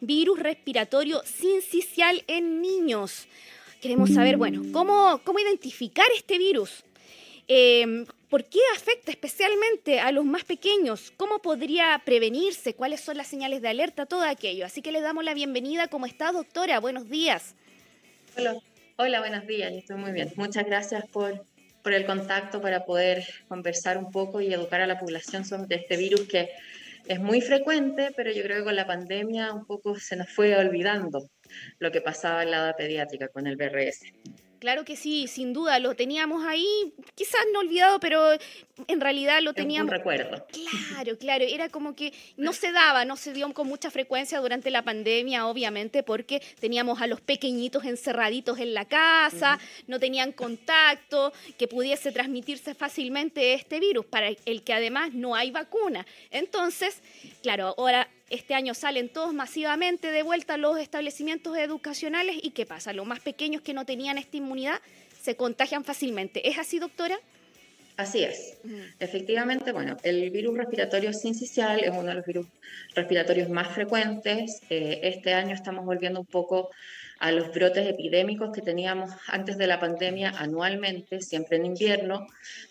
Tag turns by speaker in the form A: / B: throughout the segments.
A: virus respiratorio sincicial en niños. Queremos saber, bueno, cómo, cómo identificar este virus. Em, ¿Por qué afecta especialmente a los más pequeños? ¿Cómo podría prevenirse? ¿Cuáles son las señales de alerta? Todo aquello. Así que le damos la bienvenida. ¿Cómo está, doctora? Buenos días.
B: Hola, Hola buenos días. Estoy muy bien. Muchas gracias por, por el contacto para poder conversar un poco y educar a la población sobre este virus que es muy frecuente, pero yo creo que con la pandemia un poco se nos fue olvidando lo que pasaba en la edad pediátrica con el BRS.
A: Claro que sí, sin duda, lo teníamos ahí, quizás no olvidado, pero en realidad lo teníamos...
B: Un recuerdo.
A: Claro, claro, era como que no se daba, no se dio con mucha frecuencia durante la pandemia, obviamente, porque teníamos a los pequeñitos encerraditos en la casa, no tenían contacto, que pudiese transmitirse fácilmente este virus, para el que además no hay vacuna. Entonces, claro, ahora este año salen todos masivamente de vuelta a los establecimientos educacionales y ¿qué pasa? Los más pequeños que no tenían esta inmunidad se contagian fácilmente. ¿Es así, doctora?
B: Así es. Efectivamente, bueno, el virus respiratorio sincicial es uno de los virus respiratorios más frecuentes. Eh, este año estamos volviendo un poco a los brotes epidémicos que teníamos antes de la pandemia anualmente, siempre en invierno,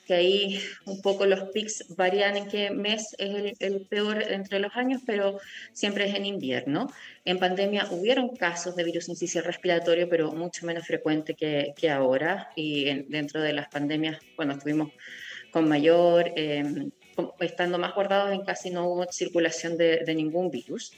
B: que ahí un poco los pics varían en qué mes es el, peor entre los años, pero siempre es en invierno. En pandemia hubieron casos de virus incisional respiratorio, pero mucho menos frecuente que, que ahora, y dentro de las pandemias, bueno, estuvimos con mayor... Em, estando más guardados en casi no hubo circulación de, de ningún virus.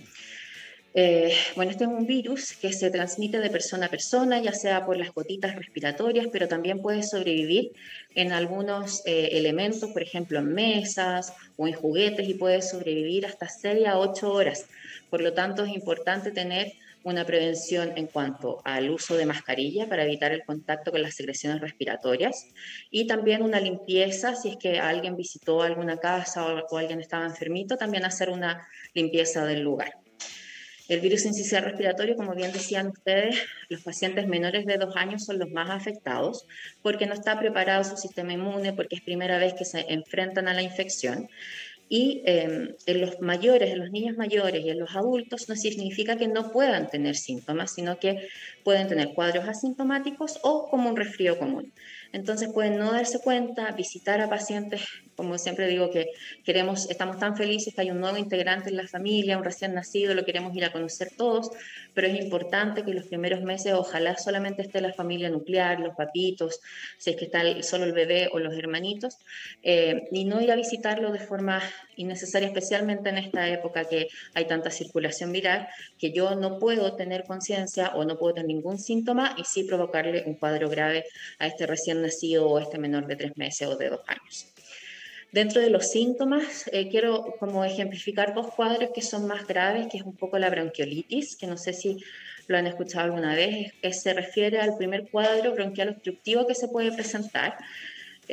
B: Eh, bueno, este es un virus que se transmite de persona a persona, ya sea por las gotitas respiratorias, pero también puede sobrevivir en algunos eh, elementos, por ejemplo, en mesas o en juguetes, y puede sobrevivir hasta 6 a 8 horas. Por lo tanto, es importante tener una prevención en cuanto al uso de mascarilla para evitar el contacto con las secreciones respiratorias y también una limpieza si es que alguien visitó alguna casa o alguien estaba enfermito, también hacer una limpieza del lugar. El virus incisional respiratorio, como bien decían ustedes, los pacientes menores de dos años son los más afectados porque no está preparado su sistema inmune, porque es primera vez que se enfrentan a la infección. Y em, en los mayores, en los niños mayores y en los adultos no significa que no puedan tener síntomas, sino que pueden tener cuadros asintomáticos o como un resfrío común. Entonces pueden no darse cuenta, visitar a pacientes, como siempre digo que queremos, estamos tan felices que hay un nuevo integrante en la familia, un recién nacido, lo queremos ir a conocer todos, pero es importante que los primeros meses ojalá solamente esté la familia nuclear, los papitos, si es que está solo el bebé o los hermanitos, eh, y no ir a visitarlo de forma innecesaria, especialmente en esta época que hay tanta circulación viral, que yo no puedo tener conciencia o no puedo tener ningún síntoma y sí provocarle un cuadro grave a este recién nacido o este menor de tres meses o de dos años. Dentro de los síntomas, eh, quiero como ejemplificar dos cuadros que son más graves, que es un poco la bronquiolitis, que no sé si lo han escuchado alguna vez, que se refiere al primer cuadro bronquial obstructivo que se puede presentar,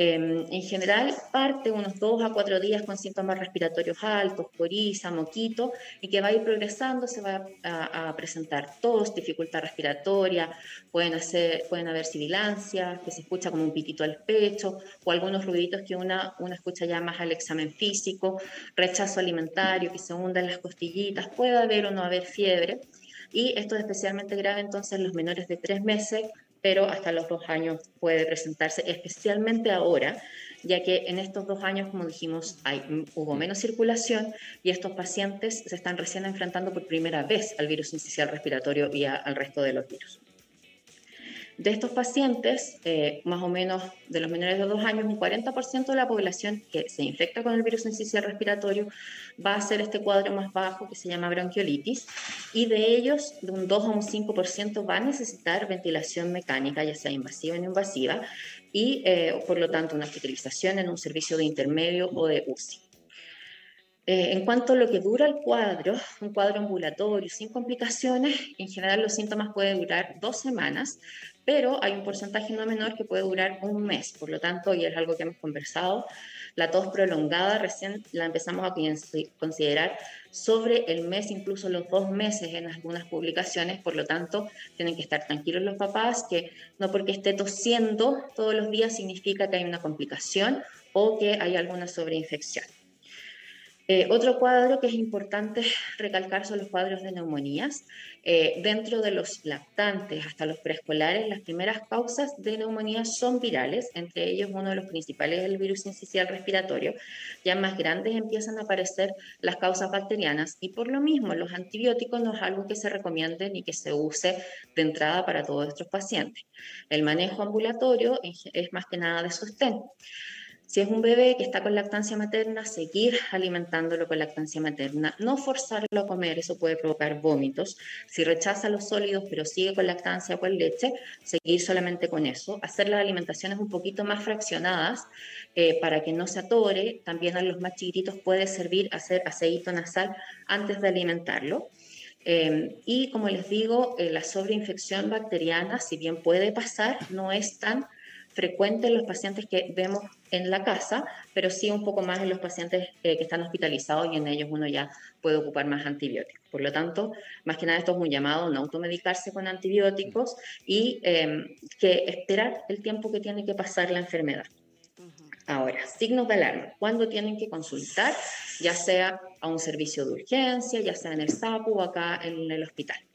B: Em, en general, parte unos dos a cuatro días con síntomas respiratorios altos, coriza, moquito, y que va a ir progresando, se va a, presentar tos, dificultad respiratoria, pueden, hacer, pueden haber sibilancias, que se escucha como un pitito al pecho, o algunos ruiditos que una, una escucha ya más al examen físico, rechazo alimentario, que se hunda en las costillitas, puede haber o no haber fiebre. Y esto es especialmente grave entonces en los menores de tres meses pero hasta los dos años puede presentarse, especialmente ahora, ya que en estos dos años, como dijimos, hay, hubo menos circulación y estos pacientes se están recién enfrentando por primera vez al virus incisional respiratorio y al resto de los virus. De estos pacientes, eh, más o menos de los menores de dos años, un 40% de la población que se infecta con el virus incisional respiratorio va a ser este cuadro más bajo que se llama bronquiolitis y de ellos, de un 2 a un 5% va a necesitar ventilación mecánica, ya sea invasiva o no invasiva, y eh, por lo tanto una hospitalización en un servicio de intermedio o de UCI. Eh, en cuanto a lo que dura el cuadro, un cuadro ambulatorio sin complicaciones, en general los síntomas pueden durar dos semanas, pero hay un porcentaje no menor que puede durar un mes. Por lo tanto, y es algo que hemos conversado, la tos prolongada recién la empezamos a considerar sobre el mes, incluso los dos meses en algunas publicaciones. Por lo tanto, tienen que estar tranquilos los papás, que no porque esté tosiendo todos los días significa que hay una complicación o que hay alguna sobreinfección. Eh, otro cuadro que es importante recalcar son los cuadros de neumonías. Eh, dentro de los lactantes hasta los preescolares, las primeras causas de neumonía son virales, entre ellos uno de los principales es el virus incisional respiratorio. Ya más grandes empiezan a aparecer las causas bacterianas y por lo mismo los antibióticos no es algo que se recomiende ni que se use de entrada para todos estos pacientes. El manejo ambulatorio es más que nada de sostén. Si es un bebé que está con lactancia materna, seguir alimentándolo con lactancia materna, no forzarlo a comer, eso puede provocar vómitos. Si rechaza los sólidos pero sigue con lactancia o con leche, seguir solamente con eso. Hacer las alimentaciones un poquito más fraccionadas eh, para que no se atore. También a los más chiquititos puede servir hacer aceite nasal antes de alimentarlo. Eh, y como les digo, eh, la sobreinfección bacteriana, si bien puede pasar, no es tan frecuente en los pacientes que vemos en la casa, pero sí un poco más en los pacientes eh, que están hospitalizados y en ellos uno ya puede ocupar más antibióticos. Por lo tanto, más que nada esto es un llamado a no automedicarse con antibióticos y em, que esperar el tiempo que tiene que pasar la enfermedad. Ahora, signos de alarma. ¿Cuándo tienen que consultar? Ya sea a un servicio de urgencia, ya sea en el SAPU o acá en el hospital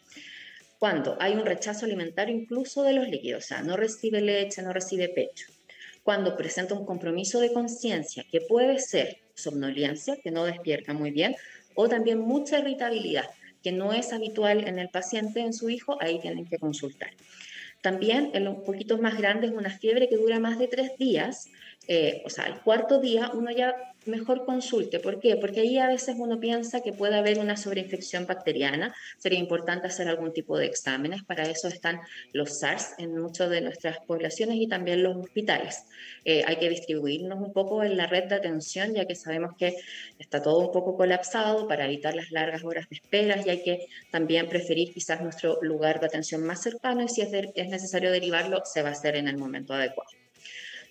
B: cuando hay un rechazo alimentario incluso de los líquidos, o sea, no recibe leche, no recibe pecho, cuando presenta un compromiso de conciencia, que puede ser somnolencia, que no despierta muy bien, o también mucha irritabilidad, que no es habitual en el paciente, en su hijo, ahí tienen que consultar. También en los poquitos más grandes, una fiebre que dura más de tres días, eh, o sea, el cuarto día uno ya mejor consulte. ¿Por qué? Porque ahí a veces uno piensa que puede haber una sobreinfección bacteriana. Sería importante hacer algún tipo de exámenes. Para eso están los SARS en muchas de nuestras poblaciones y también los hospitales. Eh, hay que distribuirnos un poco en la red de atención, ya que sabemos que está todo un poco colapsado para evitar las largas horas de espera y hay que también preferir quizás nuestro lugar de atención más cercano y si es, es necesario derivarlo, se va a hacer en el momento adecuado.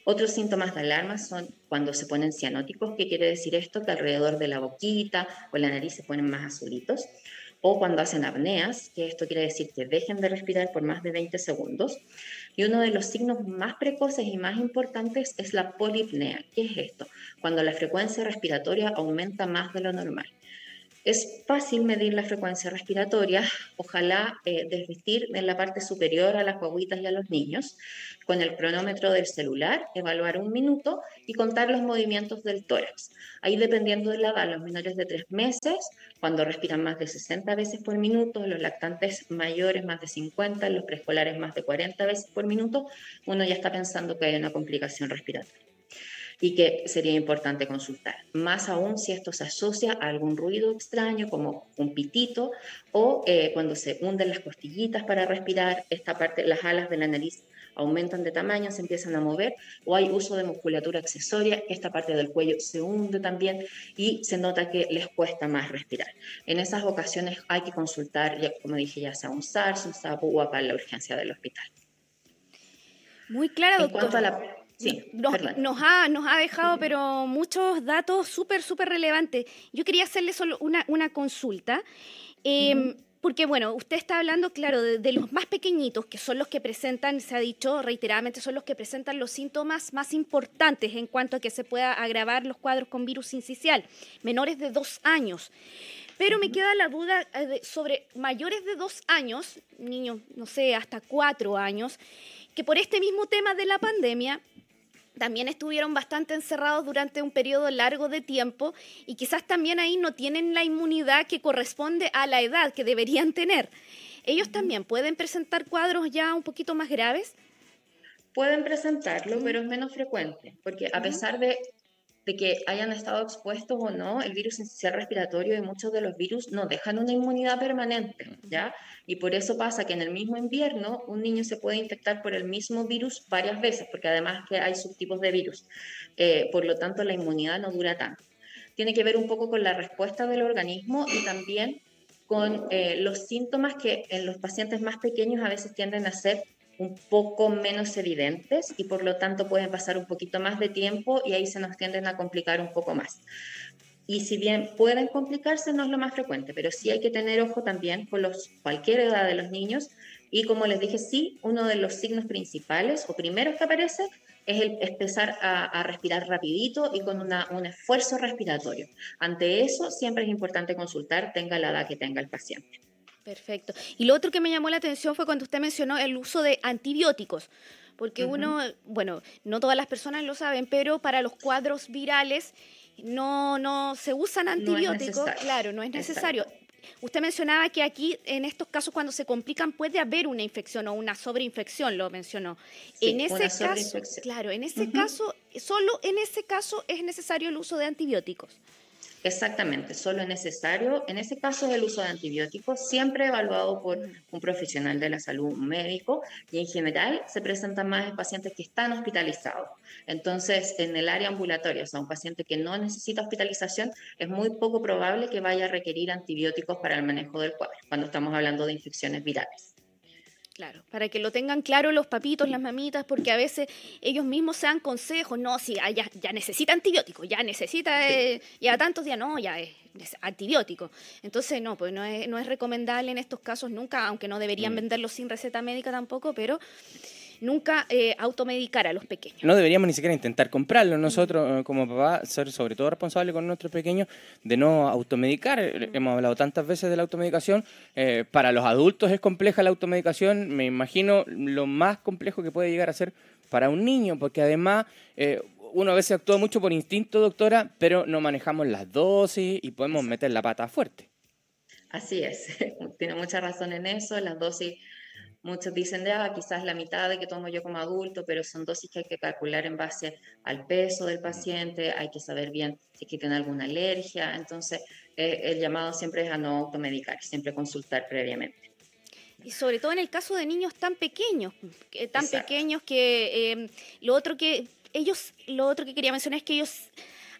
B: Otros síntomas de alarma son cuando se ponen cianóticos, ¿qué quiere decir esto? Que alrededor de la boquita o la nariz se ponen más azulitos. O cuando hacen apneas, que esto quiere decir que dejen de respirar por más de 20 segundos. Y uno de los signos más precoces y más importantes es la polipnea. ¿Qué es esto? Cuando la frecuencia respiratoria aumenta más de lo normal. Es fácil medir la frecuencia respiratoria, ojalá eh, desvestir en la parte superior a las guaguitas y a los niños, con el cronómetro del celular, evaluar un minuto y contar los movimientos del tórax. Ahí dependiendo de la edad, los menores de 3 meses, cuando respiran más de 60 veces por minuto, los lactantes mayores más de 50, los preescolares más de 40 veces por minuto, uno ya está pensando que hay una complicación respiratoria y que sería importante consultar. Más aún si esto se asocia a algún ruido extraño como un pitito o eh, cuando se hunden las costillitas para respirar, esta parte, las alas de la nariz aumentan de tamaño, se empiezan a mover, o hay uso de musculatura accesoria, esta parte del cuello se hunde también y se nota que les cuesta más respirar. En esas ocasiones hay que consultar, ya, como dije, ya sea un SARS, un SAPO o acá en la urgencia del hospital.
A: Muy claro, doctor. la Sí, nos, ha, nos ha dejado pero muchos datos súper, súper relevantes. Yo quería hacerle solo una, una consulta. Em, porque, bueno, usted está hablando, claro, de, los más pequeñitos, que son los que presentan, se ha dicho reiteradamente, son los que presentan los síntomas más importantes en cuanto a que se pueda agravar los cuadros con virus incisional, menores de dos años. Pero me queda la duda eh, sobre mayores de dos años, niños, no sé, hasta cuatro años, que por este mismo tema de la pandemia también estuvieron bastante encerrados durante un periodo largo de tiempo y quizás también ahí no tienen la inmunidad que corresponde a la edad que deberían tener. ¿Ellos también pueden presentar cuadros ya un poquito más graves?
B: Pueden presentarlo, pero es menos frecuente, porque a pesar de de que hayan estado expuestos o no, el virus esencial respiratorio y muchos de los virus no dejan una inmunidad permanente, ¿ya? Y por eso pasa que en el mismo invierno un niño se puede infectar por el mismo virus varias veces, porque además que hay subtipos de virus. Eh, por lo tanto, la inmunidad no dura tanto. Tiene que ver un poco con la respuesta del organismo y también con eh, los síntomas que en los pacientes más pequeños a veces tienden a ser un poco menos evidentes y por lo tanto pueden pasar un poquito más de tiempo y ahí se nos tienden a complicar un poco más. Y si bien pueden complicarse, no es lo más frecuente, pero sí hay que tener ojo también con los, cualquier edad de los niños. Y como les dije, sí, uno de los signos principales o primeros que aparece es el empezar a, respirar rapidito y con un esfuerzo respiratorio. Ante eso, siempre es importante consultar, tenga la edad que tenga el paciente.
A: Perfecto. Y lo otro que me llamó la atención fue cuando usted mencionó el uso de antibióticos. Porque uno, bueno, no todas las personas lo saben, pero para los cuadros virales no, no se usan antibióticos. claro, no es necesario. Usted mencionaba que aquí, en estos casos, cuando se complican, puede haber una infección o una sobreinfección, lo mencionó. en ese caso, claro, en ese caso, solo en ese caso es necesario el uso de antibióticos.
B: Exactamente, solo es necesario, en ese caso es el uso de antibióticos, siempre evaluado por un profesional de la salud, un médico, y en general se presentan más en pacientes que están hospitalizados. Entonces, en el área ambulatoria, o sea, un paciente que no necesita hospitalización, es muy poco probable que vaya a requerir antibióticos para el manejo del cuadro, cuando estamos hablando de infecciones virales.
A: Claro, para que lo tengan claro los papitos, las mamitas, porque a veces ellos mismos se dan consejos, no, si ya, ya necesita antibiótico, ya necesita, eh, ya tantos días, no, ya es, antibiótico. Entonces, no, pues no es, no es recomendable en estos casos nunca, aunque no deberían mm. venderlo sin receta médica tampoco, pero nunca eh, automedicar a los pequeños.
C: No deberíamos ni siquiera intentar comprarlo. Nosotros, eh, como papá, ser sobre todo responsable con nuestros pequeños de no automedicar. Eh, hemos hablado tantas veces de la automedicación. para los adultos es compleja la automedicación. Me imagino lo más complejo que puede llegar a ser para un niño, porque además uno a veces actúa mucho por instinto, doctora, pero no manejamos las dosis y podemos meter la pata fuerte.
B: Así es, tiene mucha razón en eso. Las dosis Muchos dicen, de, ah, quizás la mitad de que tomo yo como adulto, pero son dosis que hay que calcular en base al peso del paciente, hay que saber bien si tiene alguna alergia. Entonces, eh, el llamado siempre es a no automedicar, siempre consultar previamente.
A: Y sobre todo en el caso de niños tan pequeños, tan pequeños que eh, lo otro que ellos, lo otro que quería mencionar es que ellos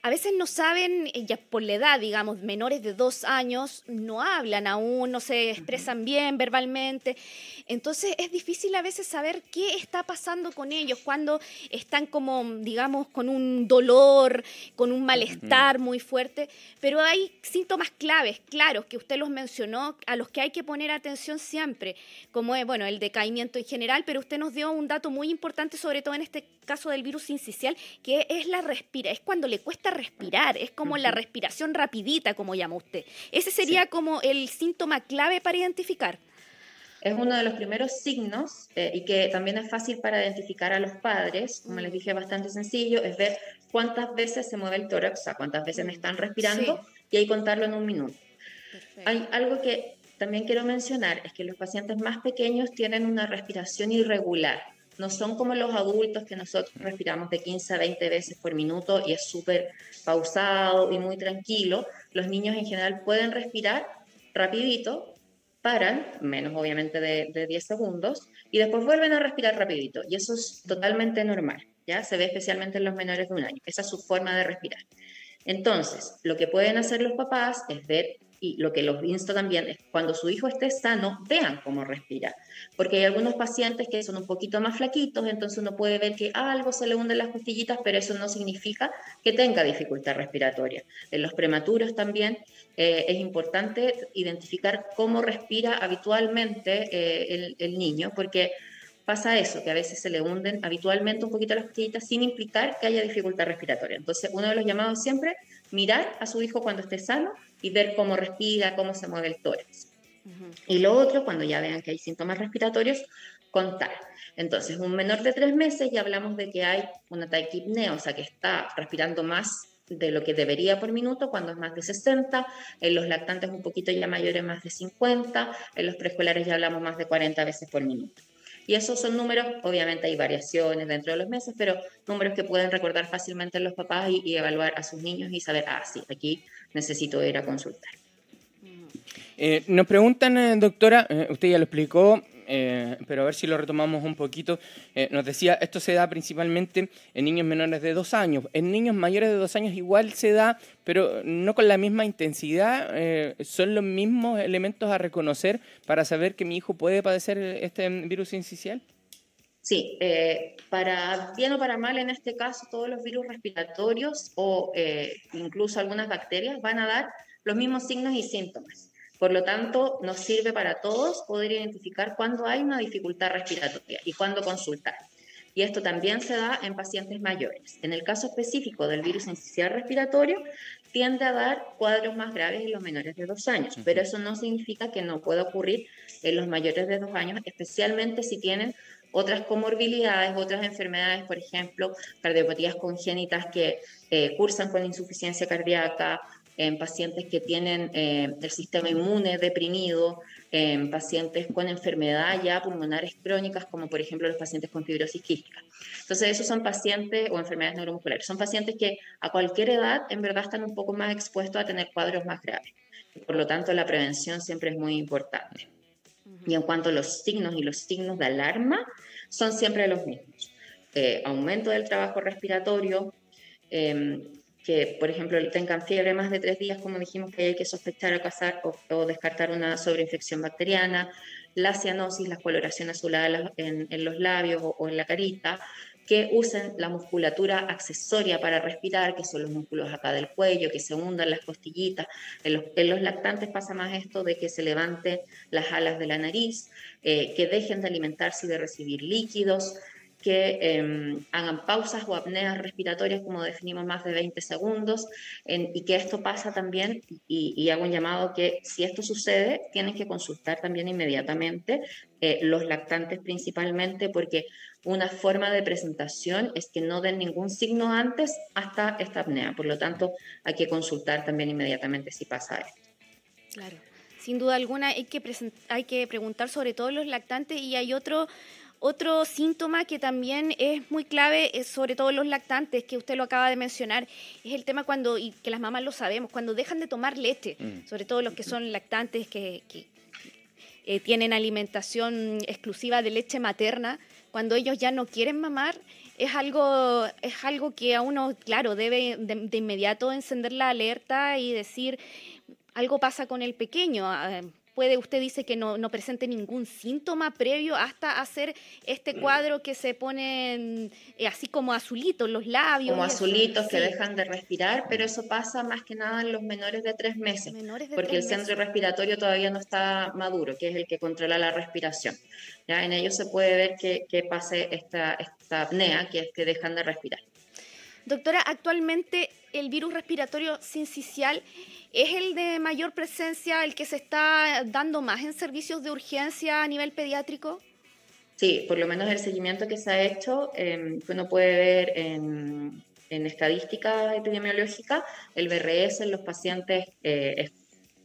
A: a veces no saben, eh, ya por la edad, digamos, menores de dos años, no hablan aún, no se expresan bien verbalmente. Entonces es difícil a veces saber qué está pasando con ellos cuando están como, digamos, con un dolor, con un malestar muy fuerte. Pero hay síntomas claves, claros, que usted los mencionó, a los que hay que poner atención siempre, como es, bueno, el decaimiento en general, pero usted nos dio un dato muy importante, sobre todo en este caso del virus incisional, que es la respira, es cuando le cuesta respirar, es como la respiración rapidita, como llama usted. Ese sería como el síntoma clave para identificar.
B: Es uno de los primeros signos eh, y que también es fácil para identificar a los padres, como les dije, bastante sencillo, es ver cuántas veces se mueve el tórax, o sea, cuántas veces me están respirando y ahí contarlo en un minuto. Hay algo que también quiero mencionar, es que los pacientes más pequeños tienen una respiración irregular no son como los adultos que nosotros respiramos de 15 a 20 veces por minuto y es súper pausado y muy tranquilo. Los niños en general pueden respirar rapidito, paran, menos obviamente de, de 10 segundos, y después vuelven a respirar rapidito. Y eso es totalmente normal, ¿ya? Se ve especialmente en los menores de un año. Esa es su forma de respirar. Entonces, lo que pueden hacer los papás es ver y lo que los insto también es cuando su hijo esté sano, vean cómo respira. Porque hay algunos pacientes que son un poquito más flaquitos, entonces uno puede ver que algo se le hunde las costillitas, pero eso no significa que tenga dificultad respiratoria. En los prematuros también eh, es importante identificar cómo respira habitualmente eh, el, el niño, porque pasa eso, que a veces se le hunden habitualmente un poquito las costillitas sin implicar que haya dificultad respiratoria. Entonces, uno de los llamados siempre, mirar a su hijo cuando esté sano y ver cómo respira, cómo se mueve el tórax. Y lo otro, cuando ya vean que hay síntomas respiratorios, contar. Entonces, un menor de tres meses ya hablamos de que hay una taquipnea, o sea, que está respirando más de lo que debería por minuto cuando es más de 60, en los lactantes un poquito ya mayores más de 50, en los preescolares ya hablamos más de 40 veces por minuto. Y esos son números, obviamente hay variaciones dentro de los meses, pero números que pueden recordar fácilmente los papás y, evaluar a sus niños y saber, ah, sí, aquí necesito ir a consultar.
C: Eh, nos preguntan, eh, doctora, eh, usted ya lo explicó, eh, pero a ver si lo retomamos un poquito. Eh, nos decía, esto se da principalmente en niños menores de dos años. En niños mayores de dos años igual se da, pero no con la misma intensidad. Son los mismos elementos a reconocer para saber que mi hijo puede padecer este virus incisional.
B: Sí, para bien o para mal, en este caso, todos los virus respiratorios o incluso algunas bacterias van a dar los mismos signos y síntomas. Por lo tanto, nos sirve para todos poder identificar cuándo hay una dificultad respiratoria y cuándo consultar. y esto también se da en pacientes mayores. En el caso específico del virus incisional respiratorio, tiende a dar cuadros más graves en los menores de dos años, pero eso no significa que no pueda ocurrir en los mayores de dos años, especialmente si tienen otras comorbilidades, otras enfermedades, por ejemplo, cardiopatías congénitas que eh, cursan con insuficiencia cardíaca, en pacientes que tienen eh, el sistema inmune deprimido, en pacientes con enfermedades ya pulmonares crónicas, como por ejemplo los pacientes con fibrosis quística. Entonces, esos son pacientes o enfermedades neuromusculares. Son pacientes que a cualquier edad en verdad están un poco más expuestos a tener cuadros más graves. Por lo tanto, la prevención siempre es muy importante. Y en cuanto a los signos y los signos de alarma, son siempre los mismos. Eh, aumento del trabajo respiratorio, em, que, por ejemplo, tengan fiebre más de tres días, como dijimos que hay que sospechar o, casar, o, descartar una sobreinfección bacteriana, la cianosis, la coloración azulada en, los labios o, en la carita, que usen la musculatura accesoria para respirar, que son los músculos acá del cuello, que se hundan las costillitas. En los, lactantes pasa más esto de que se levanten las alas de la nariz, eh, que dejen de alimentarse y de recibir líquidos, que em, hagan pausas o apneas respiratorias, como definimos, más de 20 segundos, y que esto pasa también, y, hago un llamado que si esto sucede, tienen que consultar también inmediatamente eh, los lactantes principalmente, porque una forma de presentación es que no den ningún signo antes hasta esta apnea. Por lo tanto, hay que consultar también inmediatamente si pasa esto.
A: Claro. Sin duda alguna hay que, hay que preguntar sobre todo los lactantes y hay otro otro síntoma que también es muy clave, es sobre todo los lactantes, que usted lo acaba de mencionar, es el tema cuando, y que las mamás lo sabemos, cuando dejan de tomar leche, mm. sobre todo los que son lactantes que, eh, tienen alimentación exclusiva de leche materna, cuando ellos ya no quieren mamar, es algo, es algo que a uno, claro, debe de inmediato encender la alerta y decir, algo pasa con el pequeño ah, puede, usted dice que no, presente ningún síntoma previo hasta hacer este cuadro que se pone eh, así como azulitos, los labios.
B: Como azulitos que dejan de respirar, pero eso pasa más que nada en los menores de tres meses, porque el centro respiratorio todavía no está maduro, que es el que controla la respiración. ¿ya? En ellos se puede ver que, que pase esta, esta apnea, que es que dejan de respirar.
A: Doctora, actualmente el virus respiratorio sincicial es el de mayor presencia, el que se está dando más en servicios de urgencia a nivel pediátrico.
B: Sí, por lo menos el seguimiento que se ha hecho, eh, que uno puede ver en, en estadística epidemiológica, el BRS en los pacientes eh,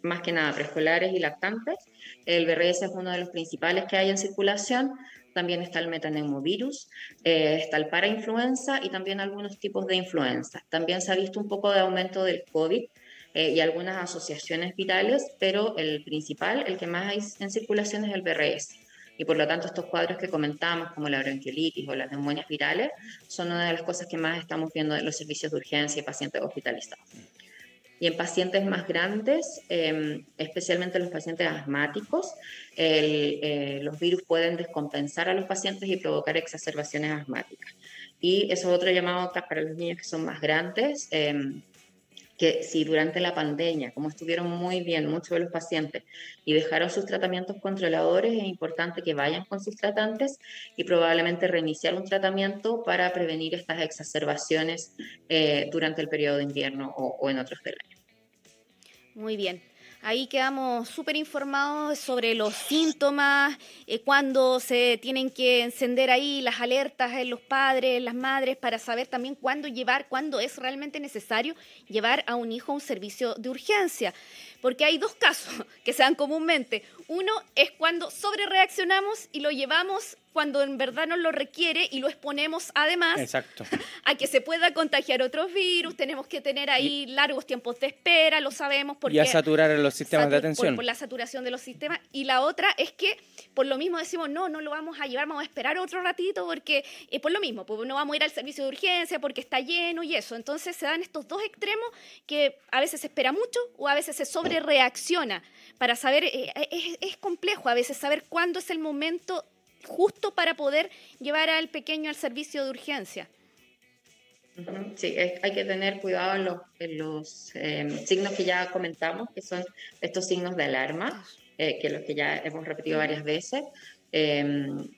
B: más que nada preescolares y lactantes. El BRS es uno de los principales que hay en circulación, también está el metaneumovirus, eh, está el parainfluenza y también algunos tipos de influenza. También se ha visto un poco de aumento del COVID eh, y algunas asociaciones virales, pero el principal, el que más hay en circulación es el BRS. Y por lo tanto estos cuadros que comentamos, como la bronquiolitis o las neumonias virales, son una de las cosas que más estamos viendo en los servicios de urgencia y pacientes hospitalizados. Y en pacientes más grandes, em, especialmente los pacientes asmáticos, eh, los virus pueden descompensar a los pacientes y provocar exacerbaciones asmáticas. Y eso es otro llamado para los niños que son más grandes, em, que si durante la pandemia, como estuvieron muy bien muchos de los pacientes y dejaron sus tratamientos controladores, es importante que vayan con sus tratantes y probablemente reiniciar un tratamiento para prevenir estas exacerbaciones eh, durante el periodo de invierno o, o en otros del año.
A: Muy bien. Ahí quedamos súper informados sobre los síntomas, eh, cuándo se tienen que encender ahí las alertas en los padres, las madres, para saber también cuándo llevar, cuándo es realmente necesario llevar a un hijo a un servicio de urgencia. Porque hay dos casos que se dan comúnmente. Uno es cuando sobrereaccionamos y lo llevamos cuando en verdad nos lo requiere y lo exponemos además a que se pueda contagiar otros virus. Tenemos que tener ahí largos tiempos de espera, lo sabemos. Porque
C: y a saturar los sistemas de atención.
A: Por, la saturación de los sistemas. Y la otra es que por lo mismo decimos, no, no lo vamos a llevar, vamos a esperar otro ratito porque eh, por lo mismo, pues no vamos a ir al servicio de urgencia porque está lleno y eso. Entonces se dan estos dos extremos que a veces se espera mucho o a veces se sobrereacciona para saber, eh, es, es complejo a veces saber cuándo es el momento justo para poder llevar al pequeño al servicio de urgencia.
B: Sí, hay que tener cuidado en los, em, signos que ya comentamos, que son estos signos de alarma, eh, que los que ya hemos repetido varias veces. Em,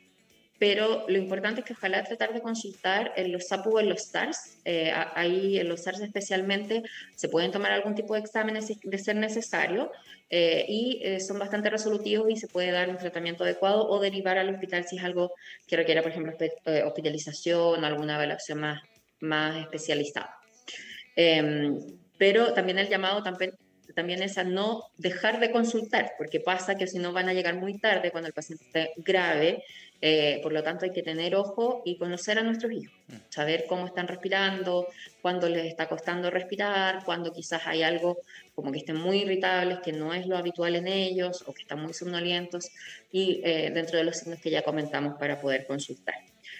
B: pero lo importante es que ojalá tratar de consultar en los SAPU o en los SARS. Eh, ahí en los SARS especialmente se pueden tomar algún tipo de exámenes de ser necesario eh, y eh, son bastante resolutivos y se puede dar un tratamiento adecuado o derivar al hospital si es algo que requiera, por ejemplo, hospitalización o alguna evaluación más, más especializada. Em, pero también el llamado también también es a no dejar de consultar, porque pasa que si no van a llegar muy tarde cuando el paciente esté grave, eh, por lo tanto hay que tener ojo y conocer a nuestros hijos, mm. saber cómo están respirando, cuándo les está costando respirar, cuándo quizás hay algo como que estén muy irritables, que no es lo habitual en ellos o que están muy somnolientos y eh, dentro de los signos que ya comentamos para poder consultar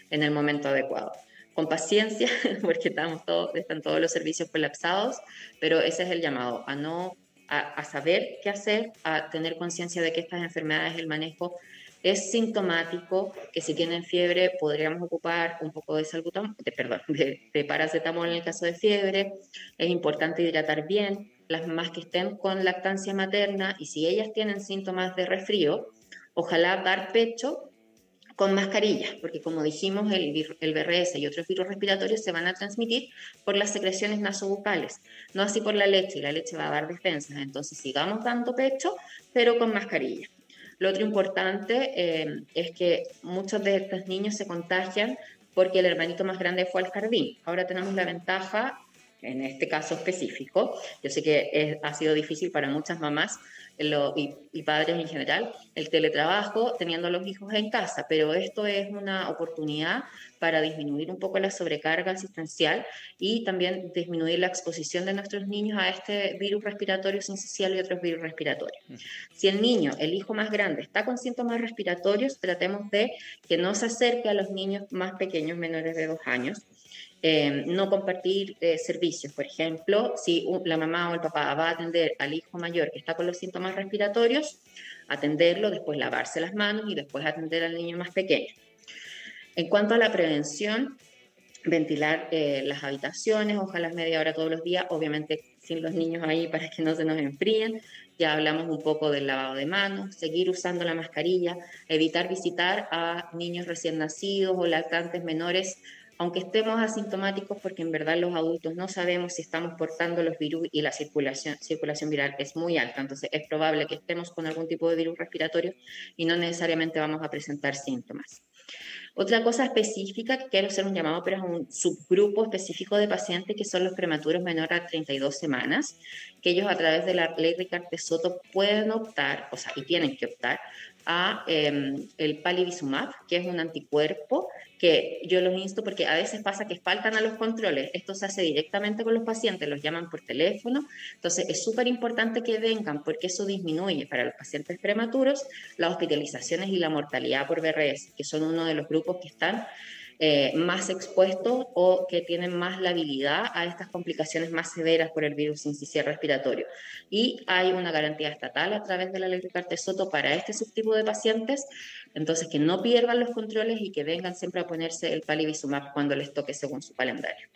B: en el momento adecuado con paciencia, porque estamos todos, están todos los servicios colapsados, pero ese es el llamado, a no a, saber qué hacer, a tener conciencia de que estas enfermedades, el manejo es sintomático, que si tienen fiebre podríamos ocupar un poco de, salbutamol, de, perdón, de, paracetamol en el caso de fiebre. Es importante hidratar bien, las mamás que estén con lactancia materna y si ellas tienen síntomas de resfrío, ojalá dar pecho con mascarillas, porque como dijimos, el, el BRS y otros virus respiratorios se van a transmitir por las secreciones nasobucales, no así por la leche, y la leche va a dar defensas, entonces sigamos dando pecho, pero con mascarilla. Lo otro importante eh, es que muchos de estos niños se contagian porque el hermanito más grande fue al jardín. Ahora tenemos la ventaja, en este caso específico, yo sé que ha sido difícil para muchas mamás y, padres en general, el teletrabajo teniendo los hijos en casa, pero esto es una oportunidad para disminuir un poco la sobrecarga asistencial y también disminuir la exposición de nuestros niños a este virus respiratorio sincicial y otros virus respiratorios. Si el niño, el hijo más grande, está con síntomas respiratorios, tratemos de que no se acerque a los niños más pequeños, menores de dos años, Em, no compartir eh, servicios. Por ejemplo, si la mamá o el papá va a atender al hijo mayor que está con los síntomas respiratorios, atenderlo, después lavarse las manos y después atender al niño más pequeño. En cuanto a la prevención, ventilar eh, las habitaciones, ojalá media hora todos los días, obviamente sin los niños ahí para que no se nos enfríen. Ya hablamos un poco del lavado de manos, seguir usando la mascarilla, evitar visitar a niños recién nacidos o lactantes menores aunque estemos asintomáticos, porque en verdad los adultos no sabemos si estamos portando los virus y la circulación, viral es muy alta, entonces es probable que estemos con algún tipo de virus respiratorio y no necesariamente vamos a presentar síntomas. Otra cosa específica quiero hacer un llamado, pero es un subgrupo específico de pacientes que son los prematuros menores a 32 semanas, que ellos a través de la ley Ricardo Soto pueden optar, o sea, y tienen que optar a em, el palivizumab, que es un anticuerpo que yo los insto porque a veces pasa que faltan a los controles. Esto se hace directamente con los pacientes, los llaman por teléfono. Entonces es súper importante que vengan porque eso disminuye para los pacientes prematuros las hospitalizaciones y la mortalidad por BRS, que son uno de los grupos que están eh, más expuestos o que tienen más la habilidad a estas complicaciones más severas por el virus sincicial respiratorio. Y hay una garantía estatal a través de la ley de Soto para este subtipo de pacientes, entonces que no pierdan los controles y que vengan siempre a ponerse el palivizumab cuando les toque según su calendario.